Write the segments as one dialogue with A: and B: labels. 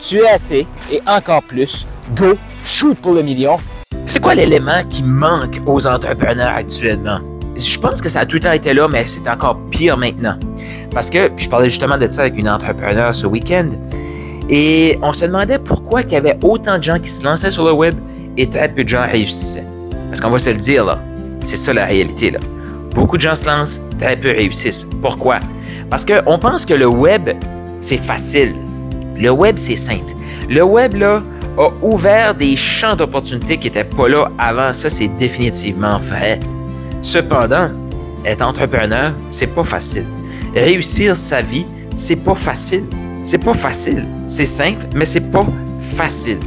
A: tu es assez et encore plus. Go, shoot pour le million. C'est quoi l'élément qui manque aux entrepreneurs actuellement? Je pense que ça a tout le temps été là, mais c'est encore pire maintenant. Parce que je parlais justement de ça avec une entrepreneur ce week-end. Et on se demandait pourquoi il y avait autant de gens qui se lançaient sur le web et très peu de gens réussissaient. Parce qu'on va se le dire, là. C'est ça la réalité, là. Beaucoup de gens se lancent, très peu réussissent. Pourquoi? Parce qu'on pense que le web, c'est facile. Le web, c'est simple. Le web, là, a ouvert des champs d'opportunités qui n'étaient pas là avant. Ça, c'est définitivement vrai. Cependant, être entrepreneur, c'est pas facile. Réussir sa vie, c'est pas facile. C'est pas facile. C'est simple, mais c'est pas facile.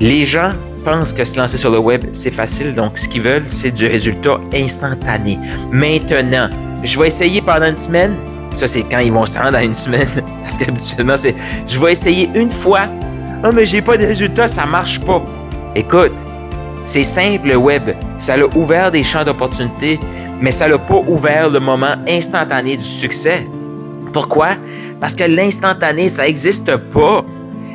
A: Les gens pensent que se lancer sur le web, c'est facile. Donc, ce qu'ils veulent, c'est du résultat instantané. Maintenant, je vais essayer pendant une semaine. Ça, c'est quand ils vont se rendre à une semaine. Parce qu'habituellement, c'est je vais essayer une fois. Ah, oh, mais j'ai pas de résultat, ça marche pas. Écoute, c'est simple le web. Ça a ouvert des champs d'opportunités, mais ça n'a pas ouvert le moment instantané du succès. Pourquoi? Parce que l'instantané, ça n'existe pas.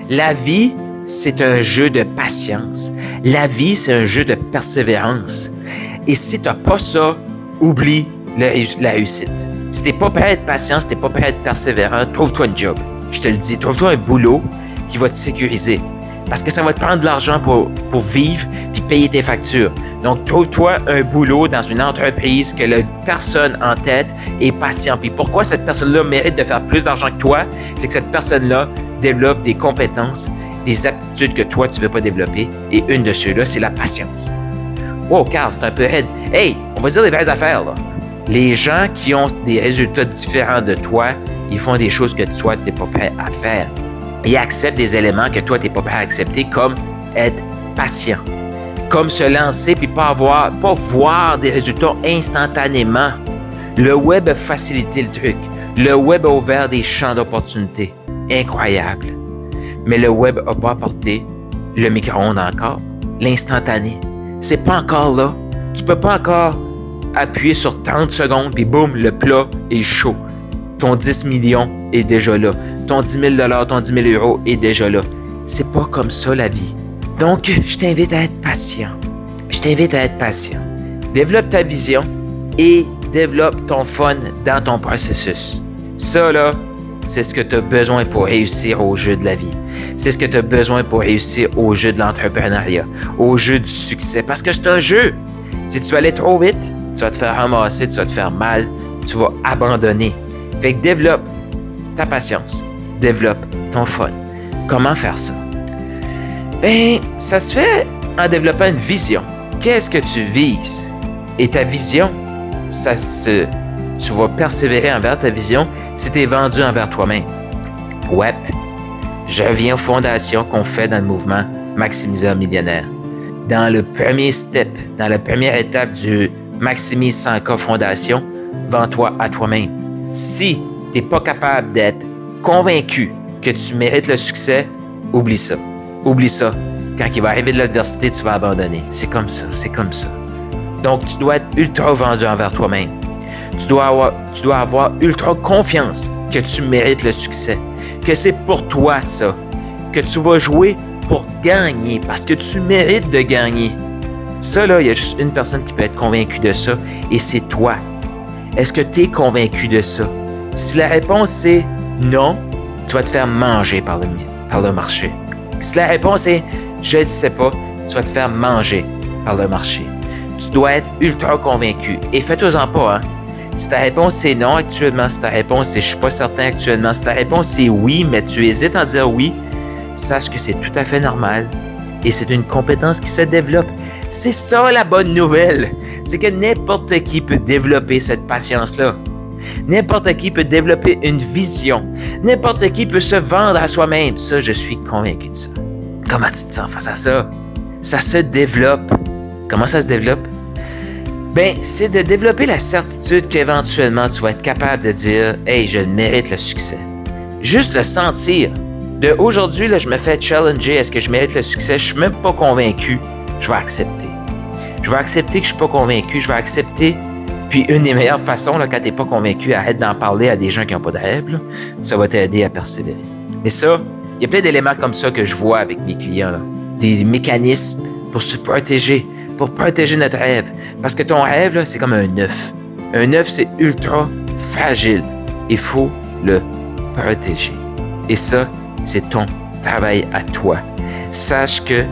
A: La vie, c'est un jeu de patience. La vie, c'est un jeu de persévérance. Et si tu n'as pas ça, oublie la, réussite. Si tu pas prêt à être patient, si tu pas prêt à être persévérant, trouve-toi un job. Je te le dis, trouve-toi un boulot qui va te sécuriser. Parce que ça va te prendre de l'argent pour, vivre puis payer tes factures. Donc, trouve-toi un boulot dans une entreprise que la personne en tête est patient. Puis pourquoi cette personne-là mérite de faire plus d'argent que toi? C'est que cette personne-là développe des compétences, des aptitudes que toi, tu ne veux pas développer. Et une de ceux-là, c'est la patience. Wow, Carl, c'est un peu raide. Hey, on va dire les vraies affaires, là. Les gens qui ont des résultats différents de toi, ils font des choses que toi, tu n'es pas prêt à faire et accepte des éléments que toi, tu n'es pas prêt à accepter, comme être patient, comme se lancer puis pas avoir, pas voir des résultats instantanément. Le web a facilité le truc. Le web a ouvert des champs d'opportunités incroyables. Mais le web n'a pas apporté le micro-ondes encore, l'instantané. C'est pas encore là. Tu peux pas encore appuyer sur 30 secondes puis boum, le plat est chaud ton 10 millions est déjà là. Ton 10 000 ton 10 000 euros est déjà là. C'est pas comme ça la vie. Donc, je t'invite à être patient. Je t'invite à être patient. Développe ta vision et développe ton fun dans ton processus. Ça, là, c'est ce que tu as besoin pour réussir au jeu de la vie. C'est ce que tu as besoin pour réussir au jeu de l'entrepreneuriat, au jeu du succès. Parce que c'est un jeu. Si tu aller trop vite, tu vas te faire ramasser, tu vas te faire mal, tu vas abandonner. Fait que développe ta patience, développe ton fun. Comment faire ça? Ben, ça se fait en développant une vision. Qu'est-ce que tu vises? Et ta vision, ça se, tu vas persévérer envers ta vision si tu es vendu envers toi-même. Ouais, je reviens aux fondations qu'on fait dans le mouvement Maximiseur Millionnaire. Dans le premier step, dans la première étape du Maximise 100K Fondation, vends-toi à toi-même si tu n'es pas capable d'être convaincu que tu mérites le succès, oublie ça. Oublie ça. Quand il va arriver de l'adversité, tu vas abandonner. C'est comme ça, c'est comme ça. Donc, tu dois être ultra vendu envers toi-même. Tu dois, avoir, tu dois avoir ultra confiance que tu mérites le succès. Que c'est pour toi ça. Que tu vas jouer pour gagner parce que tu mérites de gagner. Ça, là, il y a juste une personne qui peut être convaincue de ça et c'est toi. Est-ce que tu es convaincu de ça? Si la réponse est non, tu vas te faire manger par le, marché. Si la réponse est je ne sais pas, tu vas te faire manger par le marché. Tu dois être ultra convaincu. Et fais-toi-en pas, hein?
B: Si ta réponse est non actuellement, si ta réponse est je suis pas certain actuellement, si ta réponse est oui, mais tu hésites à dire oui, sache que c'est tout à fait normal et c'est une compétence qui se développe. C'est ça la bonne nouvelle, c'est que n'importe qui peut développer cette patience-là. N'importe qui peut développer une vision. N'importe qui peut se vendre à soi-même. Ça, je suis convaincu de ça. Comment tu te sens face à ça? Ça se développe. Comment ça se développe? Ben, c'est de développer la certitude qu'éventuellement tu vas être capable de dire Hey, je mérite le succès. Juste le sentir. De aujourd'hui, je me fais challenger, est-ce que je mérite le succès? Je suis même pas convaincu. Je vais accepter. Je vais accepter que je suis pas convaincu. Je vais accepter. Puis une des meilleures façons, là, quand tu n'es pas convaincu, arrête d'en parler à des gens qui n'ont pas de rêve. Ça va t'aider à persévérer. Mais ça, il y a plein d'éléments comme ça que je vois avec mes clients. Des mécanismes pour se protéger, pour protéger notre rêve. Parce que ton rêve, c'est comme un œuf. Un œuf, c'est ultra fragile. Il faut le protéger. Et ça, c'est ton travail à toi. Sache que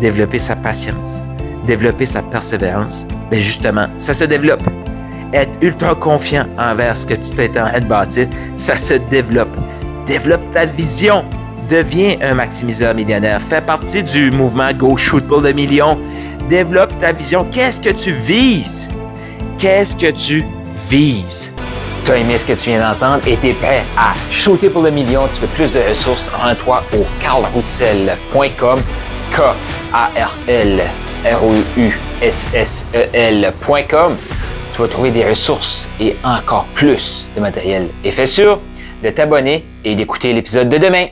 B: développer sa patience, développer sa persévérance, ben justement, ça se développe. Être ultra confiant envers ce que tu t'es en train de bâtir, ça se développe. Développe ta vision. Deviens un maximiseur millionnaire. Fais partie du mouvement Go Shoot pour le million. Développe ta vision. Qu'est-ce que tu vises? Qu'est-ce que tu vises?
A: Tu as aimé ce que tu viens d'entendre et tu es prêt à shooter pour le million. Tu veux plus de ressources, rends-toi au carlroussel.com. K-A-R-L R-O-U-S-S-E-L.com. Tu vas trouver des ressources et encore plus de matériel. Et fais sûr de t'abonner et d'écouter l'épisode de demain.